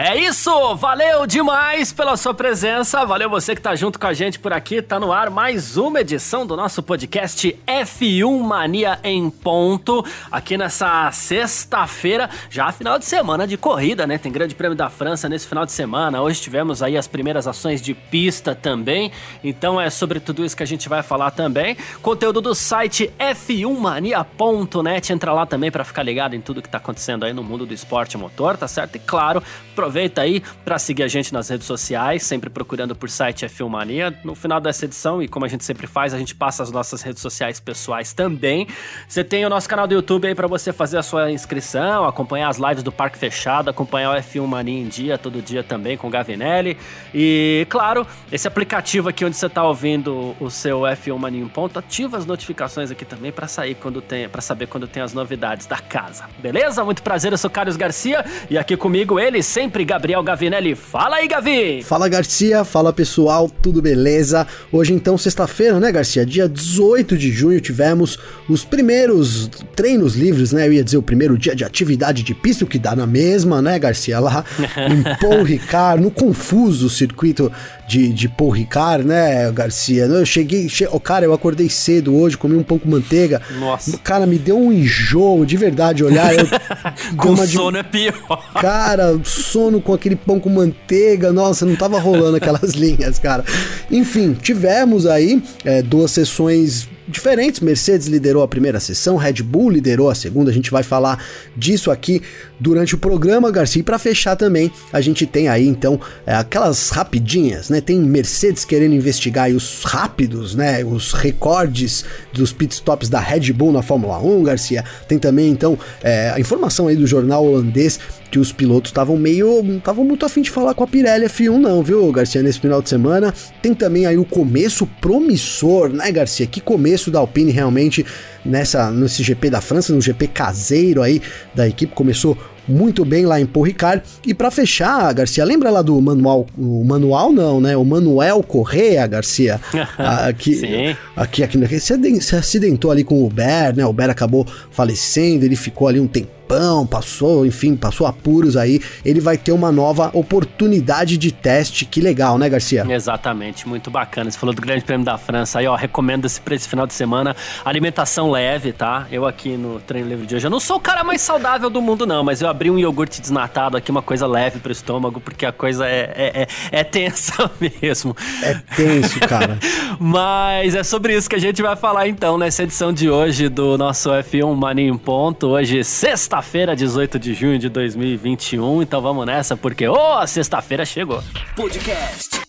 É isso! Valeu demais pela sua presença. Valeu você que tá junto com a gente por aqui. Tá no ar mais uma edição do nosso podcast F1 Mania em ponto. Aqui nessa sexta-feira, já final de semana de corrida, né? Tem Grande Prêmio da França nesse final de semana. Hoje tivemos aí as primeiras ações de pista também. Então é sobre tudo isso que a gente vai falar também. Conteúdo do site f1mania.net. Entra lá também para ficar ligado em tudo que tá acontecendo aí no mundo do esporte motor, tá certo? E claro, Aproveita aí para seguir a gente nas redes sociais, sempre procurando por site é Filmania. No final dessa edição, e como a gente sempre faz, a gente passa as nossas redes sociais pessoais também. Você tem o nosso canal do YouTube aí para você fazer a sua inscrição, acompanhar as lives do Parque Fechado, acompanhar o F1 Mania em dia, todo dia também com o Gavinelli. E, claro, esse aplicativo aqui onde você está ouvindo o seu F1 Mania em ponto, ativa as notificações aqui também para sair quando tem, para saber quando tem as novidades da casa. Beleza? Muito prazer, eu sou Carlos Garcia e aqui comigo ele sempre sempre, Gabriel Gavinelli. Fala aí, Gavi! Fala, Garcia. Fala, pessoal. Tudo beleza? Hoje, então, sexta-feira, né, Garcia? Dia 18 de junho, tivemos os primeiros treinos livres, né? Eu ia dizer o primeiro dia de atividade de pista, o que dá na mesma, né, Garcia? Lá em Paul Ricard, no confuso circuito de, de Paul Ricard, né, Garcia? Eu cheguei, che... oh, cara, eu acordei cedo hoje, comi um pão com manteiga. Nossa. Cara, me deu um enjoo, de verdade, olhar. Eu... com sono de... é pior. Cara, sono com aquele pão com manteiga, nossa, não tava rolando aquelas linhas, cara. Enfim, tivemos aí é, duas sessões diferentes. Mercedes liderou a primeira sessão, Red Bull liderou a segunda. A gente vai falar disso aqui durante o programa, Garcia. E para fechar também, a gente tem aí então é, aquelas rapidinhas, né? Tem Mercedes querendo investigar os rápidos, né? Os recordes dos pitstops da Red Bull na Fórmula 1, Garcia. Tem também então é, a informação aí do jornal holandês que os pilotos estavam meio. estavam muito afim de falar com a Pirelli F1, não, viu, Garcia, nesse final de semana. Tem também aí o começo promissor, né, Garcia? Que começo da Alpine realmente nessa, nesse GP da França, no GP caseiro aí da equipe, começou muito bem lá em Paul Ricard. E para fechar, Garcia, lembra lá do manual, o manual não, né? O Manuel Correa, Garcia, aqui, Sim. aqui, aqui, aqui, se acidentou ali com o Uber, né? O Uber acabou falecendo, ele ficou ali um tempo tempão, passou, enfim, passou apuros aí, ele vai ter uma nova oportunidade de teste. Que legal, né, Garcia? Exatamente, muito bacana. Você falou do Grande Prêmio da França aí, ó, recomendo esse pra esse final de semana. Alimentação leve, tá? Eu aqui no treino livre de hoje, eu não sou o cara mais saudável do mundo, não, mas eu abri um iogurte desnatado aqui, uma coisa leve pro estômago, porque a coisa é, é, é, é tensa mesmo. É tenso, cara. mas é sobre isso que a gente vai falar então nessa edição de hoje do nosso F1 Mania em Ponto. Hoje, sexta sexta-feira, 18 de junho de 2021. Então vamos nessa, porque, oh, sexta-feira chegou. Podcast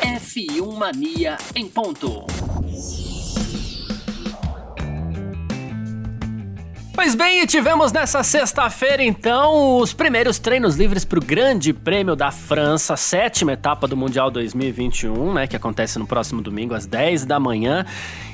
F1 Mania em ponto. Pois bem, tivemos nessa sexta-feira então os primeiros treinos livres para o Grande Prêmio da França, sétima etapa do Mundial 2021, né, que acontece no próximo domingo às 10 da manhã.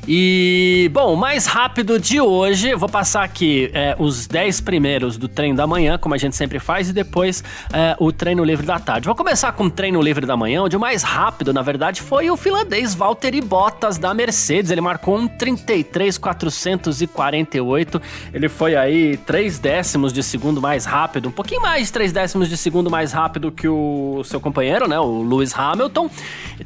E, bom, o mais rápido de hoje, vou passar aqui é, os 10 primeiros do treino da manhã, como a gente sempre faz, e depois é, o treino livre da tarde. Vou começar com o treino livre da manhã, onde o mais rápido, na verdade, foi o finlandês Valtteri Bottas da Mercedes. Ele marcou um 33,448. Ele foi aí 3 décimos de segundo mais rápido, um pouquinho mais de 3 décimos de segundo mais rápido que o seu companheiro, né, o Lewis Hamilton.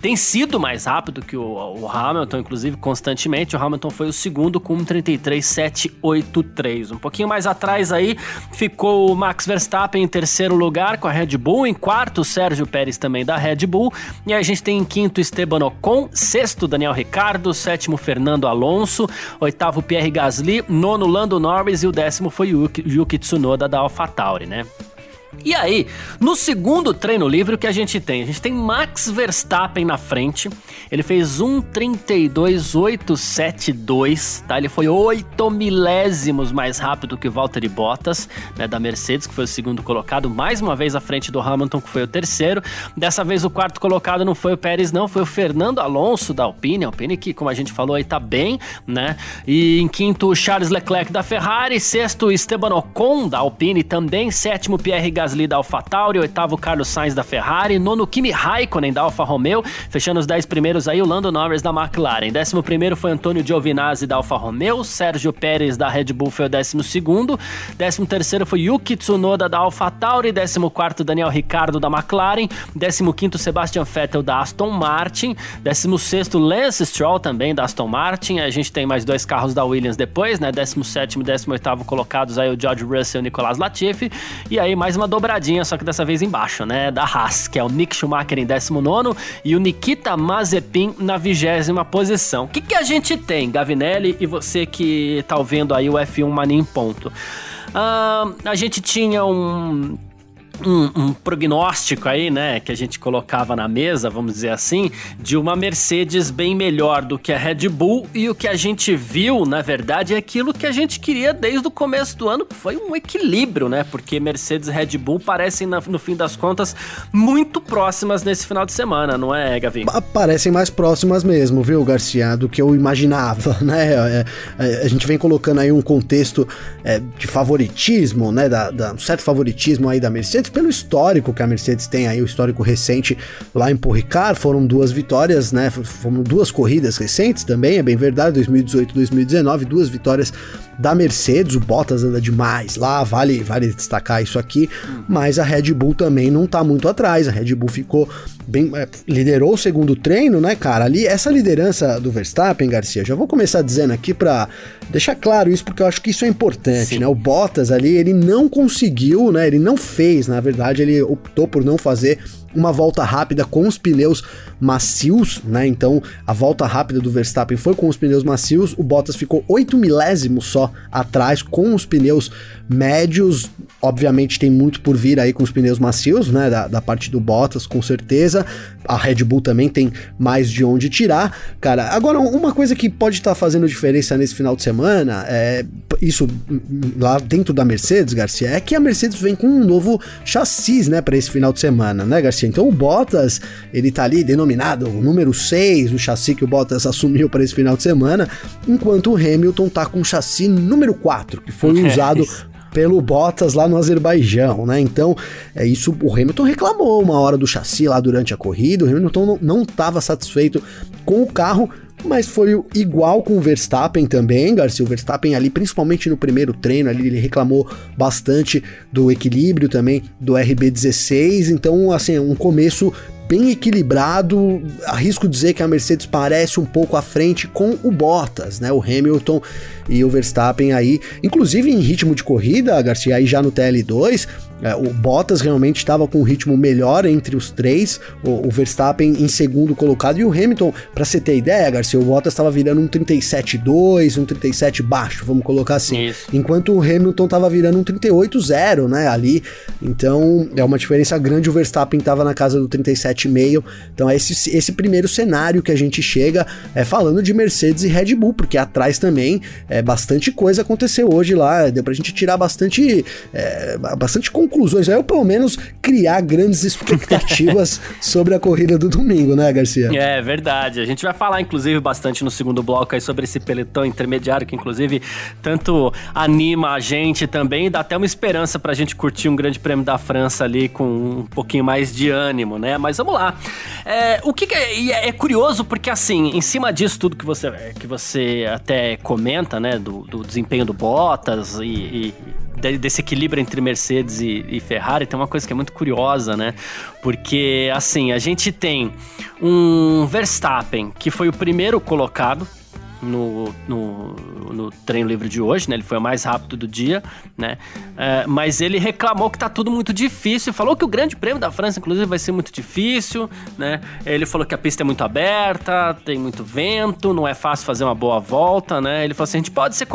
Tem sido mais rápido que o, o Hamilton, inclusive, constantemente o Hamilton foi o segundo com um 33,783. Um pouquinho mais atrás aí ficou o Max Verstappen em terceiro lugar com a Red Bull, em quarto Sérgio Pérez também da Red Bull, e a gente tem em quinto Esteban Ocon, sexto Daniel Ricardo, sétimo Fernando Alonso, oitavo Pierre Gasly, nono Lando Norris e o décimo foi Yuki, Yuki Tsunoda da AlphaTauri, né? E aí, no segundo treino livre, o que a gente tem? A gente tem Max Verstappen na frente. Ele fez 1:32.872, tá? Ele foi 8 milésimos mais rápido que o Valtteri Bottas, né, da Mercedes, que foi o segundo colocado, mais uma vez à frente do Hamilton, que foi o terceiro. Dessa vez o quarto colocado não foi o Pérez, não, foi o Fernando Alonso da Alpine, Alpine que, como a gente falou aí, tá bem, né? E em quinto, Charles Leclerc da Ferrari, sexto, Esteban Ocon da Alpine também, sétimo, Pierre Gasly da AlphaTauri, oitavo, Carlos Sainz da Ferrari, nono, Kimi Raikkonen da Alfa Romeo, fechando os dez primeiros aí, o Lando Norris da McLaren. Décimo primeiro foi Antônio Giovinazzi da Alfa Romeo, Sérgio Pérez da Red Bull foi o décimo segundo, décimo terceiro foi Yuki Tsunoda da AlphaTauri, décimo quarto Daniel Ricciardo da McLaren, décimo quinto Sebastian Vettel da Aston Martin, décimo sexto Lance Stroll também da Aston Martin, a gente tem mais dois carros da Williams depois, né, décimo sétimo décimo oitavo colocados aí o George Russell e o Nicolas Latifi, e aí mais uma dobradinha, só que dessa vez embaixo, né, da Haas, que é o Nick Schumacher em décimo nono e o Nikita Mazepin na vigésima posição. O que, que a gente tem, Gavinelli e você que tá ouvindo aí o F1 Mania em ponto? Uh, a gente tinha um um, um, prognóstico aí, né, que a gente colocava na mesa, vamos dizer assim, de uma Mercedes bem melhor do que a Red Bull e o que a gente viu, na verdade, é aquilo que a gente queria desde o começo do ano, foi um equilíbrio, né, porque Mercedes e Red Bull parecem, no fim das contas, muito próximas nesse final de semana, não é, Gavin? Parecem mais próximas mesmo, viu, Garcia, do que eu imaginava, né, é, é, a gente vem colocando aí um contexto é, de favoritismo, né, da, da, um certo favoritismo aí da Mercedes, pelo histórico que a Mercedes tem aí, o histórico recente lá em Paul Ricard, foram duas vitórias, né? Foram duas corridas recentes também, é bem verdade, 2018 e 2019, duas vitórias da Mercedes, o Bottas anda demais lá, vale, vale destacar isso aqui, mas a Red Bull também não tá muito atrás, a Red Bull ficou bem, é, liderou o segundo treino, né, cara? Ali, essa liderança do Verstappen, Garcia, já vou começar dizendo aqui para deixar claro isso, porque eu acho que isso é importante, Sim. né? O Bottas ali, ele não conseguiu, né? Ele não fez, na verdade, ele optou por não fazer uma volta rápida com os pneus macios, né? Então a volta rápida do Verstappen foi com os pneus macios, o Bottas ficou 8 milésimos só atrás com os pneus médios. Obviamente tem muito por vir aí com os pneus macios, né? Da, da parte do Bottas, com certeza. A Red Bull também tem mais de onde tirar. Cara, agora uma coisa que pode estar tá fazendo diferença nesse final de semana, é isso lá dentro da Mercedes, Garcia, é que a Mercedes vem com um novo chassi, né, para esse final de semana, né, Garcia? Então o Bottas, ele tá ali denominado o número 6, o chassi que o Bottas assumiu para esse final de semana, enquanto o Hamilton tá com o chassi número 4, que foi usado pelo Bottas lá no Azerbaijão, né? Então, é isso. O Hamilton reclamou uma hora do chassi lá durante a corrida. O Hamilton não estava satisfeito com o carro, mas foi igual com o Verstappen também, Garcia. O Verstappen ali, principalmente no primeiro treino, ali ele reclamou bastante do equilíbrio também do RB16. Então, assim, um começo bem equilibrado. Arrisco dizer que a Mercedes parece um pouco à frente com o Bottas, né? O Hamilton e o Verstappen aí, inclusive em ritmo de corrida, Garcia, aí já no TL2, é, o Bottas realmente estava com um ritmo melhor entre os três, o, Verstappen em segundo colocado e o Hamilton, para você ter ideia, Garcia, o Bottas estava virando um 37.2, um 37 baixo, vamos colocar assim, Isso. enquanto o Hamilton estava virando um 38.0, né, ali. Então, é uma diferença grande, o Verstappen estava na casa do 37,5. Então, é esse, esse primeiro cenário que a gente chega é falando de Mercedes e Red Bull, porque atrás também é bastante coisa aconteceu hoje lá, deu pra gente tirar bastante é, bastante conclusões, eu pelo menos criar grandes expectativas sobre a corrida do domingo, né, Garcia? É verdade. A gente vai falar, inclusive, bastante no segundo bloco aí sobre esse peletão intermediário, que inclusive tanto anima a gente também e dá até uma esperança pra gente curtir um grande prêmio da França ali com um pouquinho mais de ânimo, né? Mas vamos lá. É, o que, que é, é, curioso porque assim, em cima disso tudo que você, que você até comenta, né, do, do desempenho do Bottas e, e desse equilíbrio entre Mercedes e, e, Ferrari, tem uma coisa que é muito curiosa, né? Porque, assim, a gente tem um Verstappen, que foi o primeiro colocado, no, no, no, treino livre de hoje, né? Ele foi o mais rápido do dia, né? É, mas ele reclamou que tá tudo muito difícil. Falou que o Grande Prêmio da França, inclusive, vai ser muito difícil, né? Ele falou que a pista é muito aberta, tem muito vento, não é fácil fazer uma boa volta, né? Ele falou assim: a gente pode ser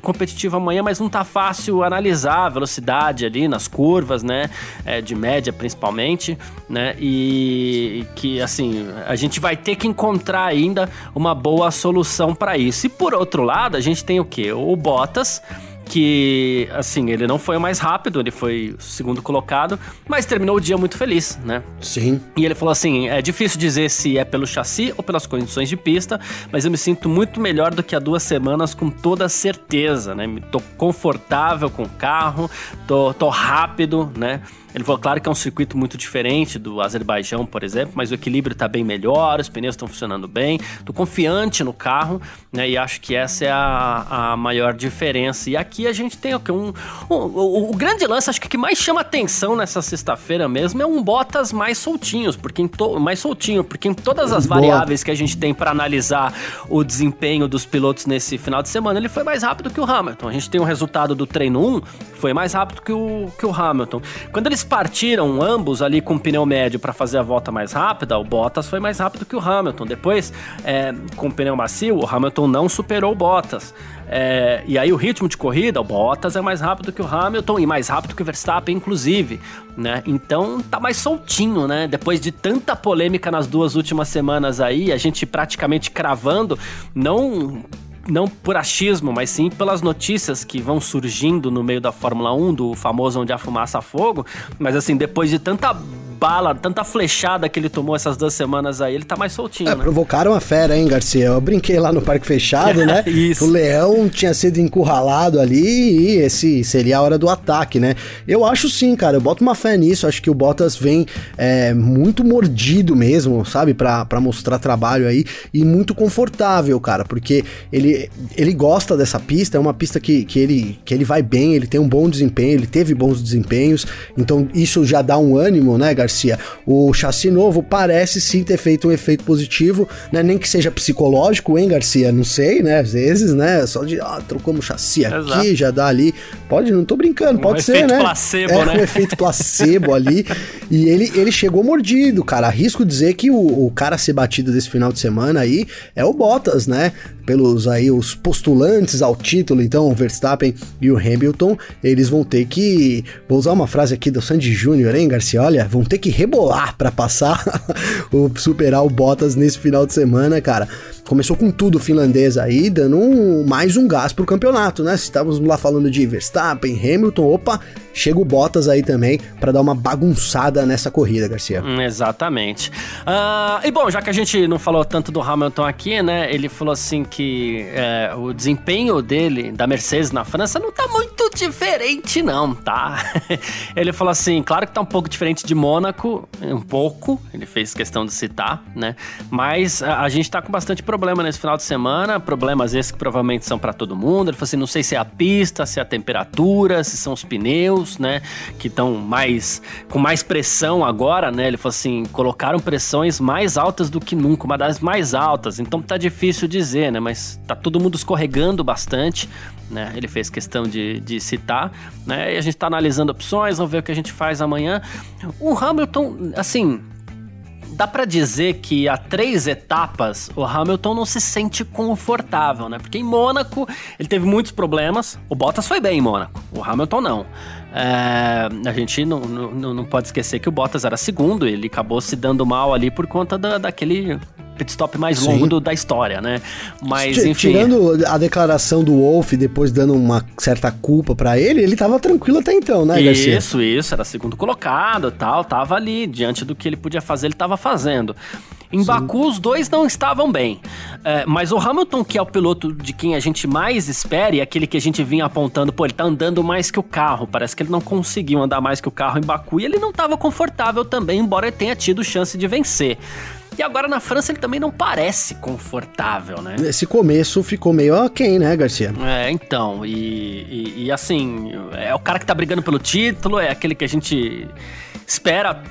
competitivo amanhã, mas não tá fácil analisar a velocidade ali nas curvas, né? É, de média principalmente, né? E que assim, a gente vai ter que encontrar ainda uma boa solução para para isso. E por outro lado, a gente tem o quê? O Bottas, que, assim, ele não foi o mais rápido, ele foi o segundo colocado, mas terminou o dia muito feliz, né? Sim. E ele falou assim: é difícil dizer se é pelo chassi ou pelas condições de pista, mas eu me sinto muito melhor do que há duas semanas, com toda certeza, né? Tô confortável com o carro, tô, tô rápido, né? Ele falou, claro que é um circuito muito diferente do Azerbaijão, por exemplo, mas o equilíbrio está bem melhor, os pneus estão funcionando bem, estou confiante no carro, né? E acho que essa é a, a maior diferença. E aqui a gente tem o que? Um, um, o, grande lance, acho que o que mais chama atenção nessa sexta-feira mesmo é um Bottas mais soltinhos, porque em to, mais soltinho, porque em todas as Boa. variáveis que a gente tem para analisar o desempenho dos pilotos nesse final de semana, ele foi mais rápido que o Hamilton. A gente tem o um resultado do treino 1, foi mais rápido que o, que o Hamilton. Quando eles partiram ambos ali com pneu médio para fazer a volta mais rápida, o Bottas foi mais rápido que o Hamilton. Depois, é, com pneu macio, o Hamilton não superou o Bottas. É, e aí o ritmo de corrida, o Bottas é mais rápido que o Hamilton e mais rápido que o Verstappen, inclusive, né? Então tá mais soltinho, né? Depois de tanta polêmica nas duas últimas semanas aí, a gente praticamente cravando, não não por achismo, mas sim pelas notícias que vão surgindo no meio da Fórmula 1, do famoso onde a fumaça a fogo. Mas assim, depois de tanta bala, tanta flechada que ele tomou essas duas semanas aí, ele tá mais soltinho, é, né? Provocaram a fera, hein, Garcia? Eu brinquei lá no Parque Fechado, né? Isso. O leão tinha sido encurralado ali e esse seria a hora do ataque, né? Eu acho sim, cara, eu boto uma fé nisso, acho que o Bottas vem é, muito mordido mesmo, sabe? Pra, pra mostrar trabalho aí e muito confortável, cara, porque ele, ele gosta dessa pista, é uma pista que, que, ele, que ele vai bem, ele tem um bom desempenho, ele teve bons desempenhos, então isso já dá um ânimo, né, Garcia? Garcia. O chassi novo parece sim ter feito um efeito positivo, né? Nem que seja psicológico, hein, Garcia? Não sei, né? Às vezes, né? Só de, ah, trocamos chassi Exato. aqui, já dá ali. Pode, não tô brincando, um pode ser, né? Placebo, é, né? um efeito placebo ali. E ele, ele chegou mordido, cara. Arrisco dizer que o, o cara a ser batido desse final de semana aí é o Bottas, né? Pelos aí os postulantes ao título, então o Verstappen e o Hamilton, eles vão ter que, vou usar uma frase aqui do Sandy Júnior, hein, Garcia? Olha, vão ter que rebolar para passar o superar o Bottas nesse final de semana, cara começou com tudo finlandês aí, dando um, mais um gás pro campeonato, né? Estávamos lá falando de Verstappen, Hamilton, opa, chega o Bottas aí também para dar uma bagunçada nessa corrida, Garcia. Hum, exatamente. Uh, e bom, já que a gente não falou tanto do Hamilton aqui, né? Ele falou assim que é, o desempenho dele, da Mercedes na França, não tá muito diferente, não, tá? ele falou assim, claro que tá um pouco diferente de Mônaco, um pouco, ele fez questão de citar, né? Mas a, a gente tá com bastante problema nesse final de semana, problemas esses que provavelmente são para todo mundo. Ele falou assim: não sei se é a pista, se é a temperatura, se são os pneus, né? Que estão mais. com mais pressão agora, né? Ele falou assim: colocaram pressões mais altas do que nunca, uma das mais altas. Então tá difícil dizer, né? Mas tá todo mundo escorregando bastante. Né, ele fez questão de, de citar, né? E a gente está analisando opções, vamos ver o que a gente faz amanhã. O Hamilton, assim, dá para dizer que há três etapas o Hamilton não se sente confortável, né? Porque em Mônaco ele teve muitos problemas. O Bottas foi bem em Mônaco, o Hamilton não. É, a gente não, não, não pode esquecer que o Bottas era segundo, ele acabou se dando mal ali por conta da, daquele pit stop mais Sim. longo do, da história, né? Mas, enfim. Tirando a declaração do Wolf, depois dando uma certa culpa para ele, ele tava tranquilo até então, né, Garcia? Isso, isso, era segundo colocado tal, tava ali, diante do que ele podia fazer, ele tava fazendo. Em Sim. Baku, os dois não estavam bem. É, mas o Hamilton, que é o piloto de quem a gente mais espera, e aquele que a gente vinha apontando, pô, ele tá andando mais que o carro. Parece que ele não conseguiu andar mais que o carro em Baku e ele não estava confortável também, embora ele tenha tido chance de vencer. E agora na França ele também não parece confortável, né? Esse começo ficou meio aquém, né, Garcia? É, então. E, e, e, assim, é o cara que tá brigando pelo título, é aquele que a gente espera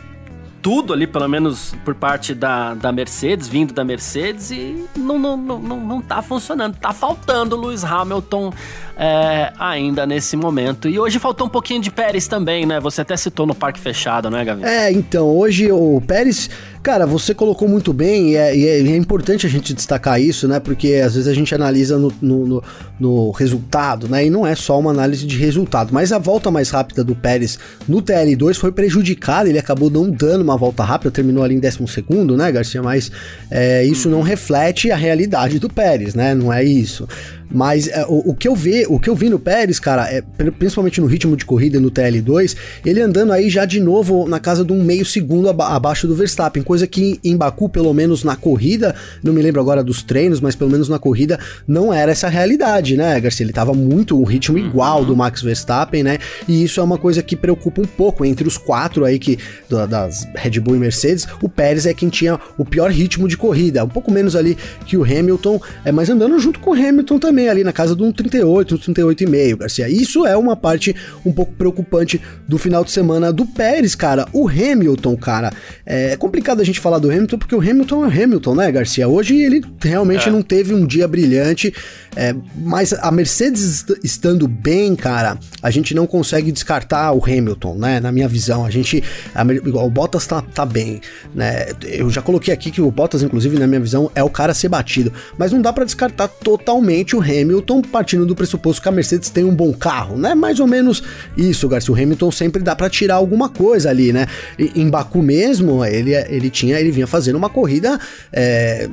tudo ali, pelo menos por parte da, da Mercedes, vindo da Mercedes, e não, não, não, não, não tá funcionando. Tá faltando Lewis Hamilton é, ainda nesse momento. E hoje faltou um pouquinho de Pérez também, né? Você até citou no parque fechado, né, Gavi? É, então, hoje o Pérez, cara, você colocou muito bem, e é, e é, é importante a gente destacar isso, né? Porque às vezes a gente analisa no, no, no, no, resultado, né? E não é só uma análise de resultado. Mas a volta mais rápida do Pérez no TL2 foi prejudicada, ele acabou não dando uma volta rápida, terminou ali em décimo segundo, né, Garcia? Mas é, isso não reflete a realidade do Pérez, né? Não é isso. Mas é, o, o, que eu vi, o que eu vi no Pérez, cara, é, principalmente no ritmo de corrida no TL2, ele andando aí já de novo na casa de um meio segundo aba abaixo do Verstappen, coisa que em Baku, pelo menos na corrida, não me lembro agora dos treinos, mas pelo menos na corrida não era essa realidade, né, Garcia? Ele tava muito um ritmo igual do Max Verstappen, né? E isso é uma coisa que preocupa um pouco entre os quatro aí que das Red Bull e Mercedes, o Pérez é quem tinha o pior ritmo de corrida, um pouco menos ali que o Hamilton, é, mas andando junto com o Hamilton também também ali na casa de um 38, um 38,5, Garcia. Isso é uma parte um pouco preocupante do final de semana do Pérez, cara. O Hamilton, cara, é complicado a gente falar do Hamilton porque o Hamilton é o Hamilton, né, Garcia? Hoje ele realmente é. não teve um dia brilhante, é, mas a Mercedes estando bem, cara, a gente não consegue descartar o Hamilton, né? Na minha visão, a gente, a, o Bottas tá, tá bem, né? Eu já coloquei aqui que o Bottas, inclusive, na minha visão, é o cara a ser batido, mas não dá para descartar totalmente o Hamilton partindo do pressuposto que a Mercedes tem um bom carro, né? Mais ou menos isso, Garcia. O Hamilton sempre dá para tirar alguma coisa ali, né? E, em Baku mesmo, ele, ele tinha, ele vinha fazendo uma corrida é,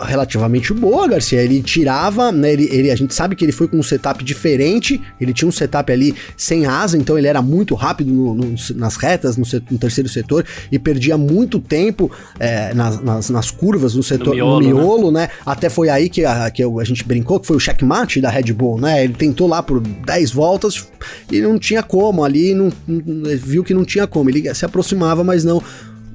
relativamente boa, Garcia. Ele tirava, né? Ele, ele, a gente sabe que ele foi com um setup diferente. Ele tinha um setup ali sem asa, então ele era muito rápido no, no, nas retas, no, no, terceiro setor, e perdia muito tempo é, nas, nas, nas, curvas no setor, no miolo, no miolo né? né? Até foi aí que a, que a gente brincou, que foi o checkmate da Red Bull, né? Ele tentou lá por 10 voltas e não tinha como ali, não, não viu que não tinha como. Ele se aproximava, mas não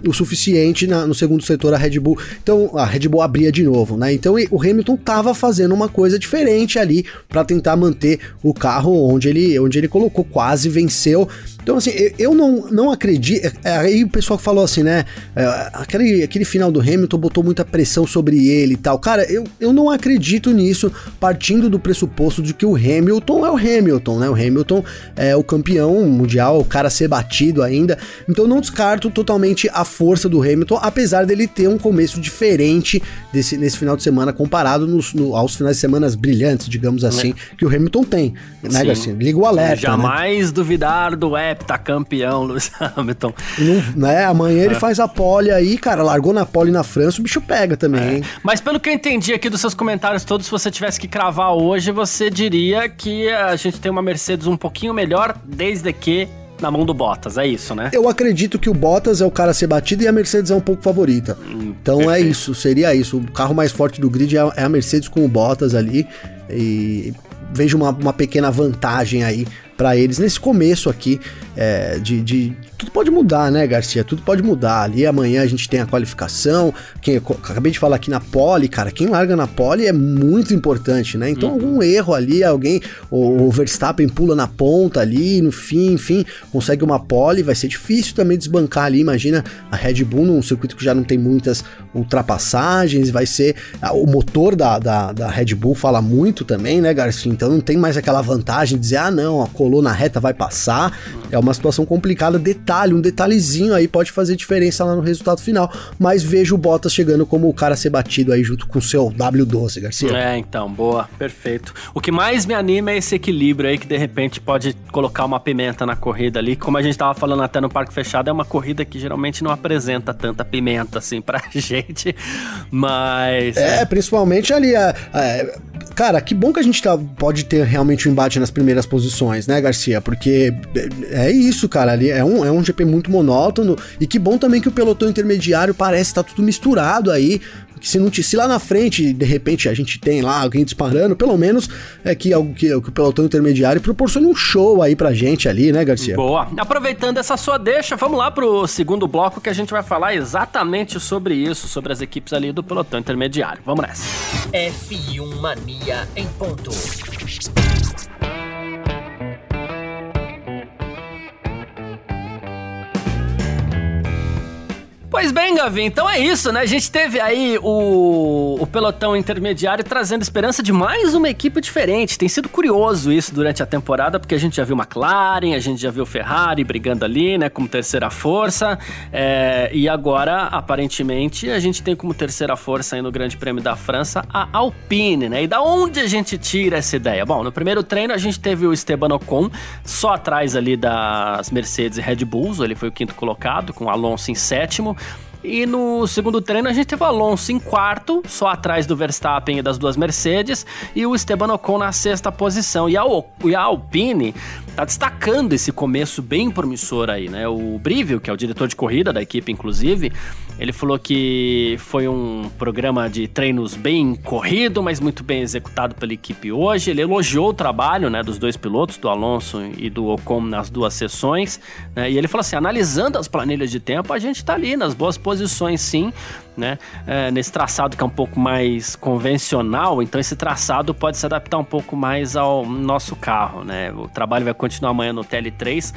o suficiente na, no segundo setor a Red Bull. Então a Red Bull abria de novo, né? Então o Hamilton tava fazendo uma coisa diferente ali para tentar manter o carro onde ele, onde ele colocou, quase venceu. Então, assim, eu não, não acredito. É, aí o pessoal falou assim, né? É, aquele, aquele final do Hamilton botou muita pressão sobre ele e tal. Cara, eu, eu não acredito nisso, partindo do pressuposto de que o Hamilton é o Hamilton, né? O Hamilton é o campeão mundial, o cara ser batido ainda. Então, não descarto totalmente a força do Hamilton, apesar dele ter um começo diferente desse, nesse final de semana comparado nos, no, aos finais de semana brilhantes, digamos assim, é. que o Hamilton tem, né, Sim. Garcia? Liga o alerta. Né? Jamais né? duvidar do heptacampeão Lewis Hamilton. Não, né, amanhã é. ele faz a pole aí, cara, largou na pole na França, o bicho pega também. É. Mas pelo que eu entendi aqui dos seus comentários todos, se você tivesse que cravar hoje, você diria que a gente tem uma Mercedes um pouquinho melhor, desde que na mão do Bottas, é isso, né? Eu acredito que o Bottas é o cara a ser batido e a Mercedes é um pouco favorita. Hum, então é perfeito. é isso, seria isso. O carro mais forte do grid é, é a Mercedes com o Bottas ali. E vejo uma, uma pequena vantagem aí para eles nesse começo aqui é, de, de, Tudo pode mudar, né, Garcia? Tudo pode mudar. Ali amanhã a gente tem a qualificação. Quem, acabei de falar aqui na pole, cara. Quem larga na pole é muito importante, né? Então, uhum. algum erro ali, alguém. O, o, Verstappen pula na ponta ali, no fim, enfim, consegue uma pole. Vai ser difícil também desbancar ali. Imagina a Red Bull num circuito que já não tem muitas ultrapassagens. Vai ser. O motor da, da, da Red Bull fala muito também, né, Garcia? Então não tem mais aquela vantagem de dizer, ah, não, a colou na reta, vai passar. É uma situação complicada. Detalhe, um detalhezinho aí pode fazer diferença lá no resultado final. Mas vejo o Bottas chegando como o cara a ser batido aí junto com o seu W12, Garcia. É, então, boa, perfeito. O que mais me anima é esse equilíbrio aí que de repente pode colocar uma pimenta na corrida ali. Como a gente tava falando até no Parque Fechado, é uma corrida que geralmente não apresenta tanta pimenta assim pra gente. Mas. É, é. principalmente ali. É, é, cara, que bom que a gente tá, pode ter realmente um embate nas primeiras posições, né? Garcia? Porque é isso, cara. Ali é um, é um GP muito monótono. E que bom também que o pelotão intermediário parece estar tá tudo misturado aí. Que se, não, se lá na frente, de repente, a gente tem lá alguém disparando, pelo menos é que, que, que o pelotão intermediário proporcione um show aí pra gente ali, né, Garcia? Boa. Aproveitando essa sua deixa, vamos lá pro segundo bloco que a gente vai falar exatamente sobre isso, sobre as equipes ali do pelotão intermediário. Vamos nessa. F1 Mania em ponto. Pois bem, Gavi, então é isso, né? A gente teve aí o, o pelotão intermediário trazendo esperança de mais uma equipe diferente. Tem sido curioso isso durante a temporada, porque a gente já viu McLaren, a gente já viu Ferrari brigando ali, né, como terceira força. É, e agora, aparentemente, a gente tem como terceira força aí no Grande Prêmio da França a Alpine, né? E da onde a gente tira essa ideia? Bom, no primeiro treino a gente teve o Esteban Ocon só atrás ali das Mercedes e Red Bulls, ele foi o quinto colocado, com Alonso em sétimo. E no segundo treino a gente teve o Alonso em quarto, só atrás do Verstappen e das duas Mercedes, e o Esteban Ocon na sexta posição. E a, e a Alpine tá destacando esse começo bem promissor aí, né? O Brivio, que é o diretor de corrida da equipe, inclusive, ele falou que foi um programa de treinos bem corrido, mas muito bem executado pela equipe hoje. Ele elogiou o trabalho né, dos dois pilotos, do Alonso e do Ocon, nas duas sessões. Né, e ele falou assim: analisando as planilhas de tempo, a gente está ali nas boas posições, sim. Né? É, nesse traçado que é um pouco mais convencional, então esse traçado pode se adaptar um pouco mais ao nosso carro, né? O trabalho vai continuar amanhã no TL3,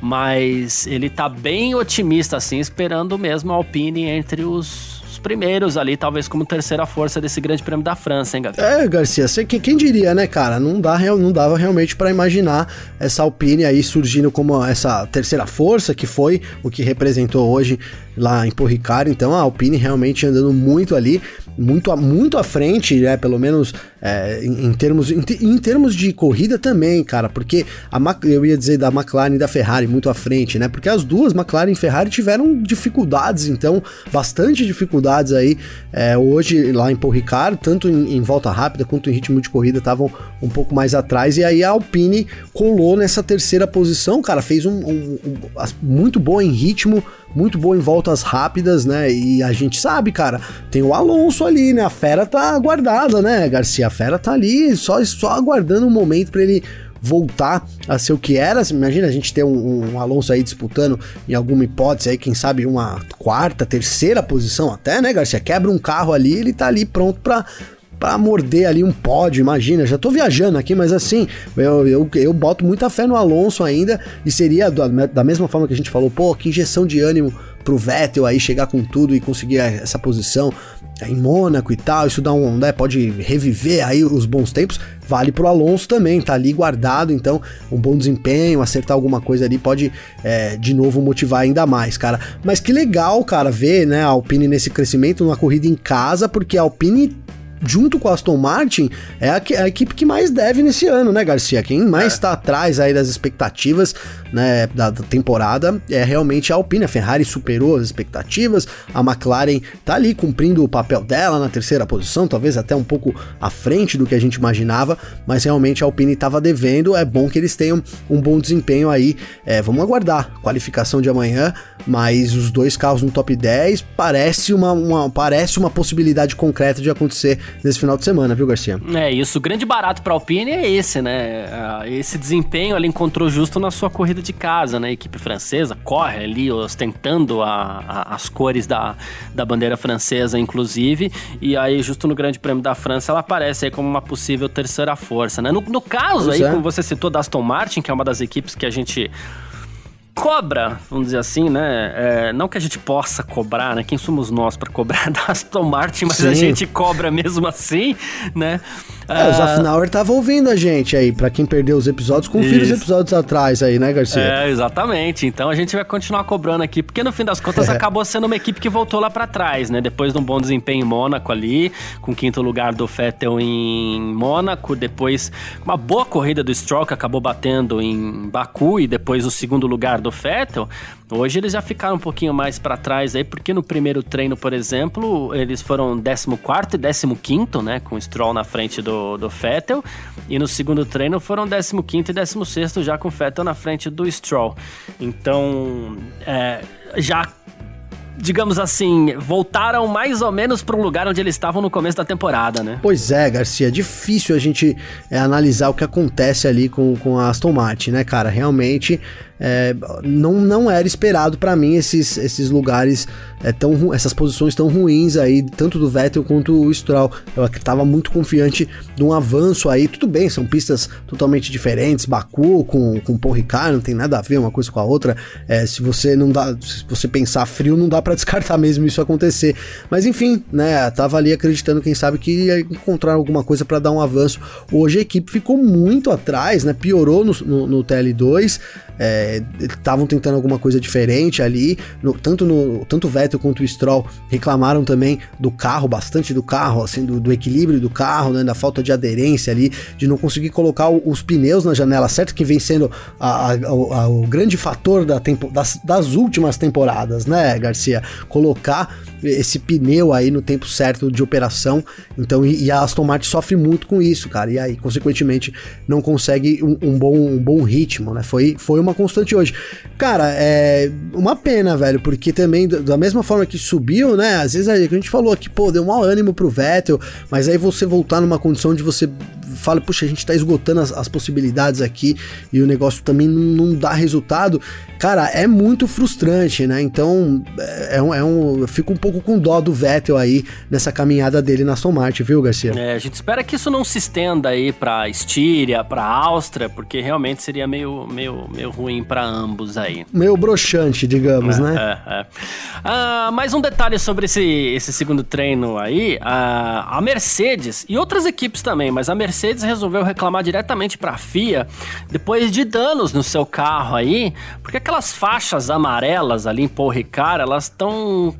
mas ele tá bem otimista, assim, esperando mesmo a Alpine entre os primeiros ali, talvez como terceira força desse grande prêmio da França, hein, Gavi? É, Garcia, você, quem diria, né, cara? Não, dá, não dava realmente para imaginar essa Alpine aí surgindo como essa terceira força, que foi o que representou hoje lá em Porricar. Então a Alpine realmente andando muito ali muito, muito à frente, né? Pelo menos é, em, em, termos, em, em, termos de corrida também, cara, porque a, eu ia dizer da McLaren e da Ferrari muito à frente, né? Porque as duas, McLaren e Ferrari, tiveram dificuldades, então, bastante dificuldades aí é, hoje lá em Paul Ricard, tanto em, em, volta rápida quanto em ritmo de corrida, estavam um pouco mais atrás, e aí a Alpine colou nessa terceira posição, cara, fez um, um, um muito boa em ritmo, muito boa em voltas rápidas, né? E a gente sabe, cara, tem o Alonso ali, né? A fera tá guardada, né, Garcia? A fera tá ali só, só aguardando um momento para ele voltar a ser o que era. Imagina a gente ter um, um, Alonso aí disputando em alguma hipótese aí, quem sabe uma quarta, terceira posição até, né, Garcia? Quebra um carro ali, ele tá ali pronto para para morder ali um pódio, imagina, já tô viajando aqui, mas assim, eu, eu, eu boto muita fé no Alonso ainda, e seria da, da mesma forma que a gente falou, pô, que injeção de ânimo pro Vettel aí chegar com tudo e conseguir essa posição em Mônaco e tal, isso dá um, né, pode reviver aí os bons tempos, vale pro Alonso também, tá ali guardado, então um bom desempenho, acertar alguma coisa ali pode é, de novo motivar ainda mais, cara. Mas que legal, cara, ver, né, a Alpine nesse crescimento numa corrida em casa, porque a Alpine junto com a Aston Martin, é a, a, equipe que mais deve nesse ano, né, Garcia? Quem mais está é. atrás aí das expectativas né, da, da, temporada é realmente a Alpine. A Ferrari superou as expectativas, a McLaren tá ali cumprindo o papel dela na terceira posição, talvez até um pouco à frente do que a gente imaginava, mas realmente a Alpine estava devendo. É bom que eles tenham um bom desempenho aí. É, vamos aguardar qualificação de amanhã, mas os dois carros no top 10 parece uma, uma, parece uma possibilidade concreta de acontecer nesse final de semana, viu, Garcia? É isso. O grande barato para a Alpine é esse, né? Ah, esse desempenho ela encontrou justo na sua corrida de casa, né? A equipe francesa corre ali ostentando a, a, as cores da, da bandeira francesa, inclusive. E aí, justo no Grande Prêmio da França, ela aparece aí como uma possível terceira força, né? No, no caso pois aí, é. como você citou, da Aston Martin, que é uma das equipes que a gente cobra, vamos dizer assim, né? É, não que a gente possa cobrar, né? Quem somos nós para cobrar da Aston Martin, mas Sim. a gente cobra mesmo assim, né? É, o Zafnauer tava ouvindo a gente aí. Para quem perdeu os episódios, confira Isso. os episódios atrás aí, né, Garcia? É, exatamente. Então a gente vai continuar cobrando aqui, porque no fim das contas acabou sendo uma equipe que voltou lá para trás, né? Depois de um bom desempenho em Mônaco ali, com quinto lugar do Vettel em Mônaco, depois uma boa corrida do Stroll que acabou batendo em Baku e depois o segundo lugar do Vettel. Hoje eles já ficaram um pouquinho mais para trás aí, porque no primeiro treino, por exemplo, eles foram 14 e 15, né? Com o Stroll na frente do, do Vettel. E no segundo treino foram 15 e 16 já com o Vettel na frente do Stroll. Então, é, já digamos assim, voltaram mais ou menos para um lugar onde eles estavam no começo da temporada, né? Pois é, Garcia, difícil a gente é, analisar o que acontece ali com, com a Aston Martin, né, cara? Realmente é, não, não era esperado para mim esses, esses lugares é, tão essas posições tão ruins aí, tanto do Vettel quanto o Stroll. Eu estava muito confiante de um avanço aí. Tudo bem, são pistas totalmente diferentes. Baku com, com Paul Ricard não tem nada a ver uma coisa com a outra. É, se você não dá, se você pensar frio, não dá para descartar mesmo isso acontecer. Mas enfim, né, tava ali acreditando, quem sabe, que ia encontrar alguma coisa para dar um avanço. Hoje a equipe ficou muito atrás, né, piorou no, no, no TL2, estavam tentando alguma coisa diferente ali, no, tanto, no, tanto o Vettel quanto o Stroll reclamaram também do carro, bastante do carro, assim, do, do equilíbrio do carro, né, da falta de aderência ali, de não conseguir colocar os pneus na janela certa, que vem sendo a, a, a, o grande fator da tempo, das, das últimas temporadas, né, Garcia? Colocar esse pneu aí no tempo certo de operação. Então, e, e, a Aston Martin sofre muito com isso, cara. E aí, consequentemente, não consegue um, um, bom, um bom ritmo, né? Foi, foi uma constante hoje. Cara, é uma pena, velho, porque também, da mesma forma que subiu, né? Às vezes a gente falou aqui, pô, deu mau ânimo pro Vettel, mas aí você voltar numa condição de você fala, puxa, a gente tá esgotando as, as possibilidades aqui e o negócio também não, não, dá resultado, cara, é muito frustrante, né? Então, é, é um, é um, eu fico um pouco com dó do Vettel aí nessa caminhada dele na Aston Martin, viu, Garcia? É, a gente espera que isso não se estenda aí pra Estíria, pra Áustria, porque realmente seria meio, meio, meio ruim para ambos aí. Meio broxante, digamos, é, né? É, é. Ah, mais um detalhe sobre esse, esse segundo treino aí, a, a Mercedes e outras equipes também, mas a Mercedes resolveu reclamar diretamente para a FIA depois de danos no seu carro aí, porque aquelas faixas amarelas ali em Paul Ricard, elas estão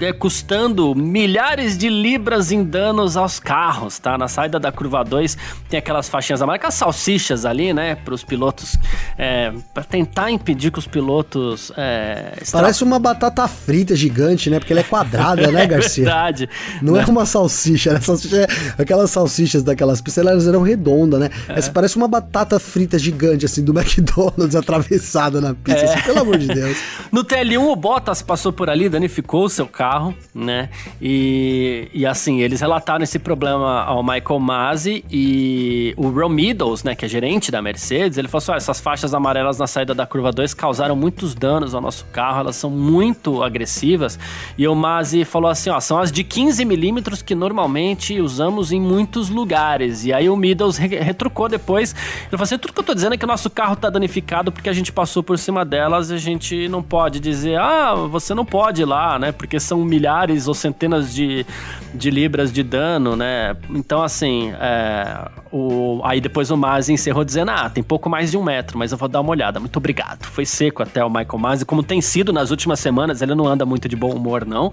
é, custando milhares de libras em danos aos carros, tá? Na saída da curva 2 tem aquelas faixinhas amarelas, aquelas salsichas ali, né, para os pilotos, é, para tentar impedir que os pilotos... É, Parece uma batata frita gigante, né, porque ela é quadrada, né, Garcia? É verdade. Não é uma salsicha, né? Salsicha é aquelas salsichas daquelas elas eram redondas, né? É. Essa parece uma batata frita gigante, assim, do McDonald's atravessada na pizza, é. assim, pelo amor de Deus. No TL1, o Bottas passou por ali, danificou o seu carro, né? E, e assim, eles relataram esse problema ao Michael Masi e o Ron Meadows, né, que é gerente da Mercedes, ele falou assim: oh, essas faixas amarelas na saída da curva 2 causaram muitos danos ao nosso carro, elas são muito agressivas. E o Masi falou assim: ó, são as de 15 milímetros que normalmente usamos em muitos lugares. E aí o Middles re retrucou depois. Ele falou assim: tudo que eu tô dizendo é que o nosso carro tá danificado porque a gente passou por cima delas e a gente não pode dizer, ah, você não pode ir lá, né? Porque são milhares ou centenas de, de libras de dano, né? Então, assim, é, o, aí depois o Masi encerrou dizendo: ah, tem pouco mais de um metro, mas eu vou dar uma olhada. Muito obrigado. Foi seco até o Michael Masi, como tem sido nas últimas semanas, ele não anda muito de bom humor, não.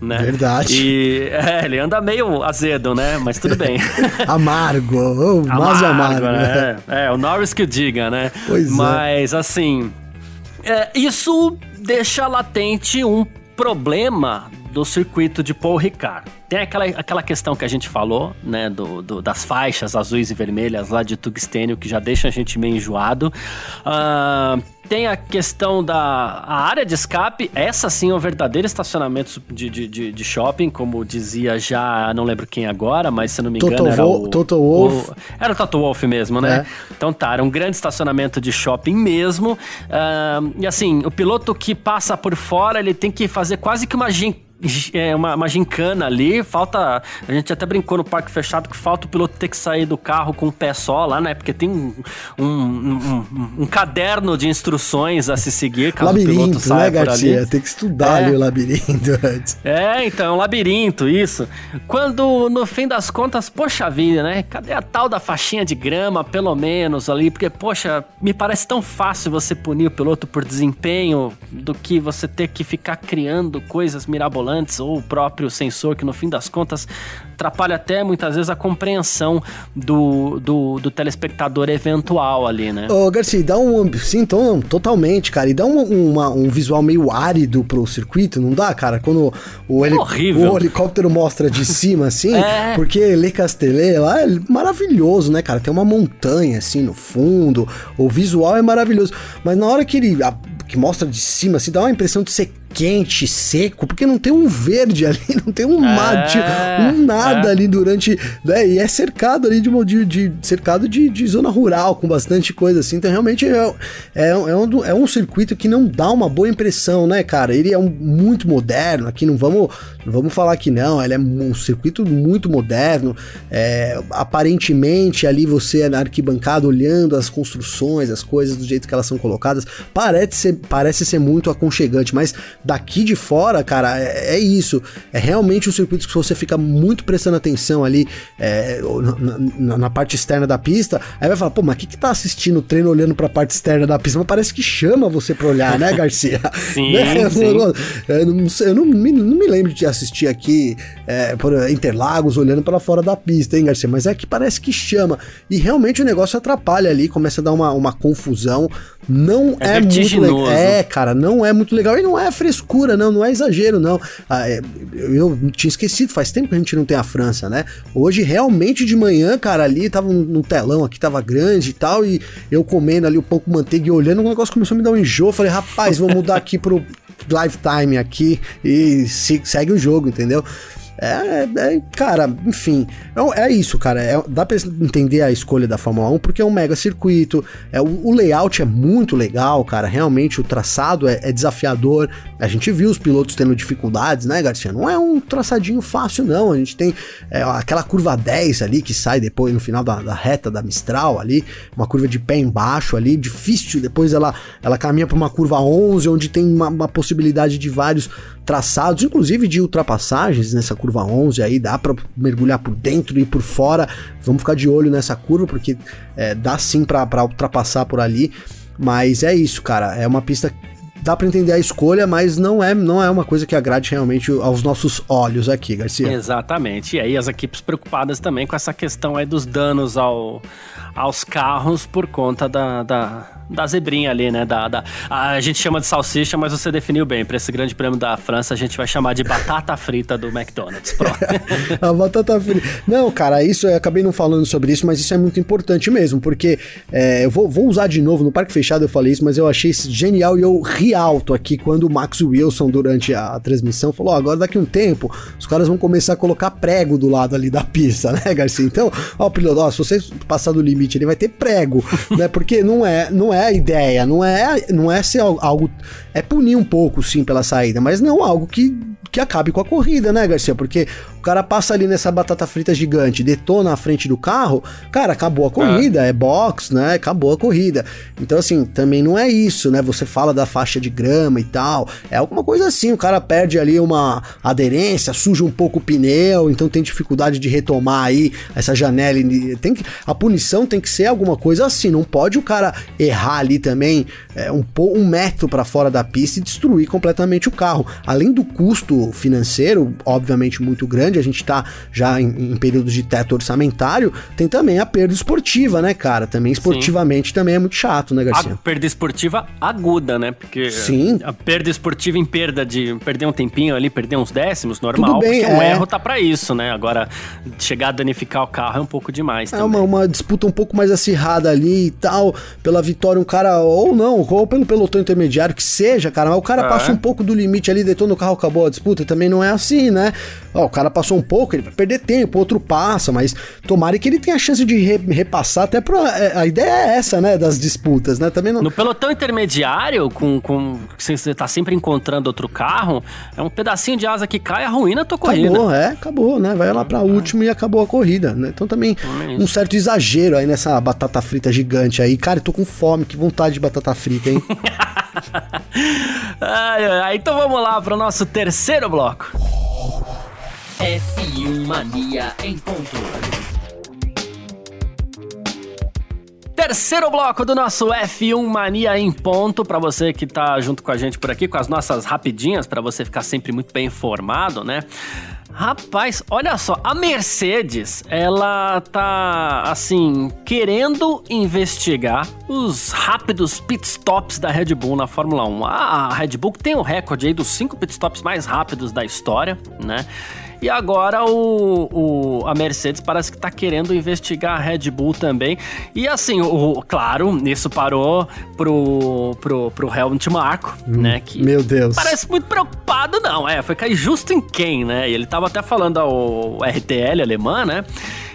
Né? Verdade. E é, ele anda meio azedo, né? Mas tudo bem. amargo, oh, amargo, amargo. Né? É, o Norris que o diga, né? Pois é. Mas, é. assim, é, isso deixa latente um problema do circuito de Paul Ricard. Tem aquela, aquela questão que a gente falou, né, do, do das faixas azuis e vermelhas lá de tungstênio, que já deixa a gente meio enjoado. Uh, tem a questão da a área de escape, essa sim é um verdadeiro estacionamento de, de, de, de shopping, como dizia já, não lembro quem agora, mas se não me engano Toto era o... Toto Wolff. O, era o Toto Wolff mesmo, né? É. Então tá, era um grande estacionamento de shopping mesmo. Uh, e assim, o piloto que passa por fora, ele tem que fazer quase que uma é, uma, uma gincana ali, falta. A gente até brincou no parque fechado que falta o piloto ter que sair do carro com um pé só lá, né? Porque tem um, um, um, um caderno de instruções a se seguir caso labirinto, o piloto saia né, Garcia? Tem que estudar é. ali o labirinto antes. É, então, é um labirinto, isso. Quando, no fim das contas, poxa vida, né? Cadê a tal da faixinha de grama, pelo menos, ali? Porque, poxa, me parece tão fácil você punir o piloto por desempenho do que você ter que ficar criando coisas mirabolantes ou o próprio sensor, que no fim das contas atrapalha até muitas vezes a compreensão do, do, do telespectador eventual ali, né? Ô, Garcia, dá um. Sim, então, totalmente, cara. E dá um, uma, um visual meio árido pro circuito, não dá, cara? Quando o, heli o helicóptero mostra de cima, assim, é. porque Le Castellet lá é maravilhoso, né, cara? Tem uma montanha, assim, no fundo. O visual é maravilhoso. Mas na hora que ele. A, que mostra de cima, assim, dá uma impressão de ser quente, seco, porque não tem um verde ali, não tem um é, mate, um nada é. ali durante. Né, e é cercado ali de, de, de cercado de, de, zona rural, com bastante coisa assim. Então, realmente é, é, é, um, é um circuito que não dá uma boa impressão, né, cara? Ele é um, muito moderno, aqui não vamos, não vamos falar que não, ele é um circuito muito moderno. É, aparentemente, ali você é na arquibancada olhando as construções, as coisas do jeito que elas são colocadas, parece ser, parece ser muito aconchegante, mas daqui de fora, cara, é, é isso. É realmente um circuito que você fica muito prestando atenção ali é, na, na, na, parte externa da pista, aí vai falar, pô, mas o que que tá assistindo o treino olhando pra parte externa da pista? Mas parece que chama você pra olhar, né, Garcia? sim, né? sim. Eu, não, eu não, me, não me lembro de assistir aqui é, por Interlagos olhando para fora da pista, hein, Garcia? Mas é que parece que chama. E realmente o negócio atrapalha ali, começa a dar uma, uma confusão. Não é, é muito legal. É, cara, não é muito legal. E não é frescura, não, não é exagero, não. Ah, é, eu tinha esquecido, faz tempo que a gente não tem a França, né? Hoje, realmente, de manhã, cara, ali tava no telão aqui, tava grande e tal, e eu comendo ali o pão com manteiga e olhando, o negócio começou a me dar um enjoo. Falei, rapaz, vou mudar aqui pro lifetime aqui e segue o jogo, entendeu? É, é, cara, enfim, é, é isso, cara. É, dá pra entender a escolha da Fórmula 1 porque é um mega circuito. É, o, o layout é muito legal, cara. Realmente o traçado é, é, desafiador. A gente viu os pilotos tendo dificuldades, né, Garcia? Não é um traçadinho fácil, não. A gente tem é, aquela curva 10 ali que sai depois no final da, da, reta da Mistral ali, uma curva de pé embaixo ali, difícil. Depois ela, ela caminha para uma curva 11, onde tem uma, uma possibilidade de vários traçados, inclusive de ultrapassagens nessa curva 11 aí, dá para mergulhar por dentro e por fora. Vamos ficar de olho nessa curva porque é, dá sim para ultrapassar por ali. Mas é isso, cara. É uma pista dá para entender a escolha, mas não é, não é uma coisa que agrade realmente aos nossos olhos aqui, Garcia. Exatamente. E aí as equipes preocupadas também com essa questão aí dos danos ao, aos carros por conta da, da, da zebrinha ali, né? Da, da, a gente chama de salsicha, mas você definiu bem. Para esse grande prêmio da França, a gente vai chamar de batata frita do McDonald's. Pronto. a batata frita. Não, cara, isso eu acabei não falando sobre isso, mas isso é muito importante mesmo, porque é, eu vou, vou usar de novo, no Parque Fechado eu falei isso, mas eu achei isso genial e eu ri alto aqui quando o Max Wilson, durante a, a transmissão, falou: oh, agora daqui um tempo, os caras vão começar a colocar prego do lado ali da pista, né, Garcia? Então, ó, piloto, ó, se você passar do limite, ele vai ter prego, né? Porque não é, não é a ideia, não é, não é ser algo. É punir um pouco, sim, pela saída, mas não algo que, que acabe com a corrida, né, Garcia? Porque o cara passa ali nessa batata frita gigante, detona a frente do carro, cara, acabou a corrida, é, é box, né? Acabou a corrida. Então, assim, também não é isso, né? Você fala da faixa de grama e tal, é alguma coisa assim, o cara perde ali uma aderência, suja um pouco o pneu, então tem dificuldade de retomar aí essa janela. Tem que, a punição tem que ser alguma coisa assim, não pode o cara errar ali também é, um, um metro para fora da pista e destruir completamente o carro. Além do custo financeiro, obviamente muito grande a gente tá já em, em períodos de teto orçamentário, tem também a perda esportiva, né, cara? Também esportivamente Sim. também é muito chato, né, Garcia? A perda esportiva aguda, né? Porque Sim. a perda esportiva em perda de perder um tempinho ali, perder uns décimos, normal, Tudo bem, porque é. o erro tá para isso, né? Agora, chegar a danificar o carro é um pouco demais. É uma, uma, disputa um pouco mais acirrada ali e tal, pela vitória, um cara, ou não, ou pelo pelotão intermediário, que seja, cara, mas o cara é. passa um pouco do limite ali, detona o carro, acabou a disputa, também não é assim, né? Ó, o cara passou um pouco, ele vai perder tempo, outro passa, mas tomara que ele tenha a chance de re repassar até pra. É, a ideia é essa, né? Das disputas, né? Também não... No pelotão intermediário, com, com você tá sempre encontrando outro carro, é um pedacinho de asa que cai, arruína a tua corrida. Acabou, é, acabou, né? Vai lá pra ah, última e acabou a corrida, né? Então também é um certo exagero aí nessa batata frita gigante aí. Cara, eu tô com fome, que vontade de batata frita, hein? ai, ai, então vamos lá pro nosso terceiro bloco. F1 Mania em ponto. Terceiro bloco do nosso F1 Mania em ponto, para você que tá junto com a gente por aqui, com as nossas rapidinhas, para você ficar sempre muito bem informado, né? Rapaz, olha só, a Mercedes, ela tá assim, querendo investigar os rápidos pitstops da Red Bull na Fórmula 1. A Red Bull tem o recorde aí dos cinco pitstops mais rápidos da história, né? E agora o, o, a Mercedes parece que tá querendo investigar a Red Bull também. E assim, o, claro, isso parou pro, pro, pro Helmut Marko, hum, né? Que meu Deus. Parece muito preocupado, não. É, foi cair justo em quem, né? E ele tava até falando ao RTL alemã, né?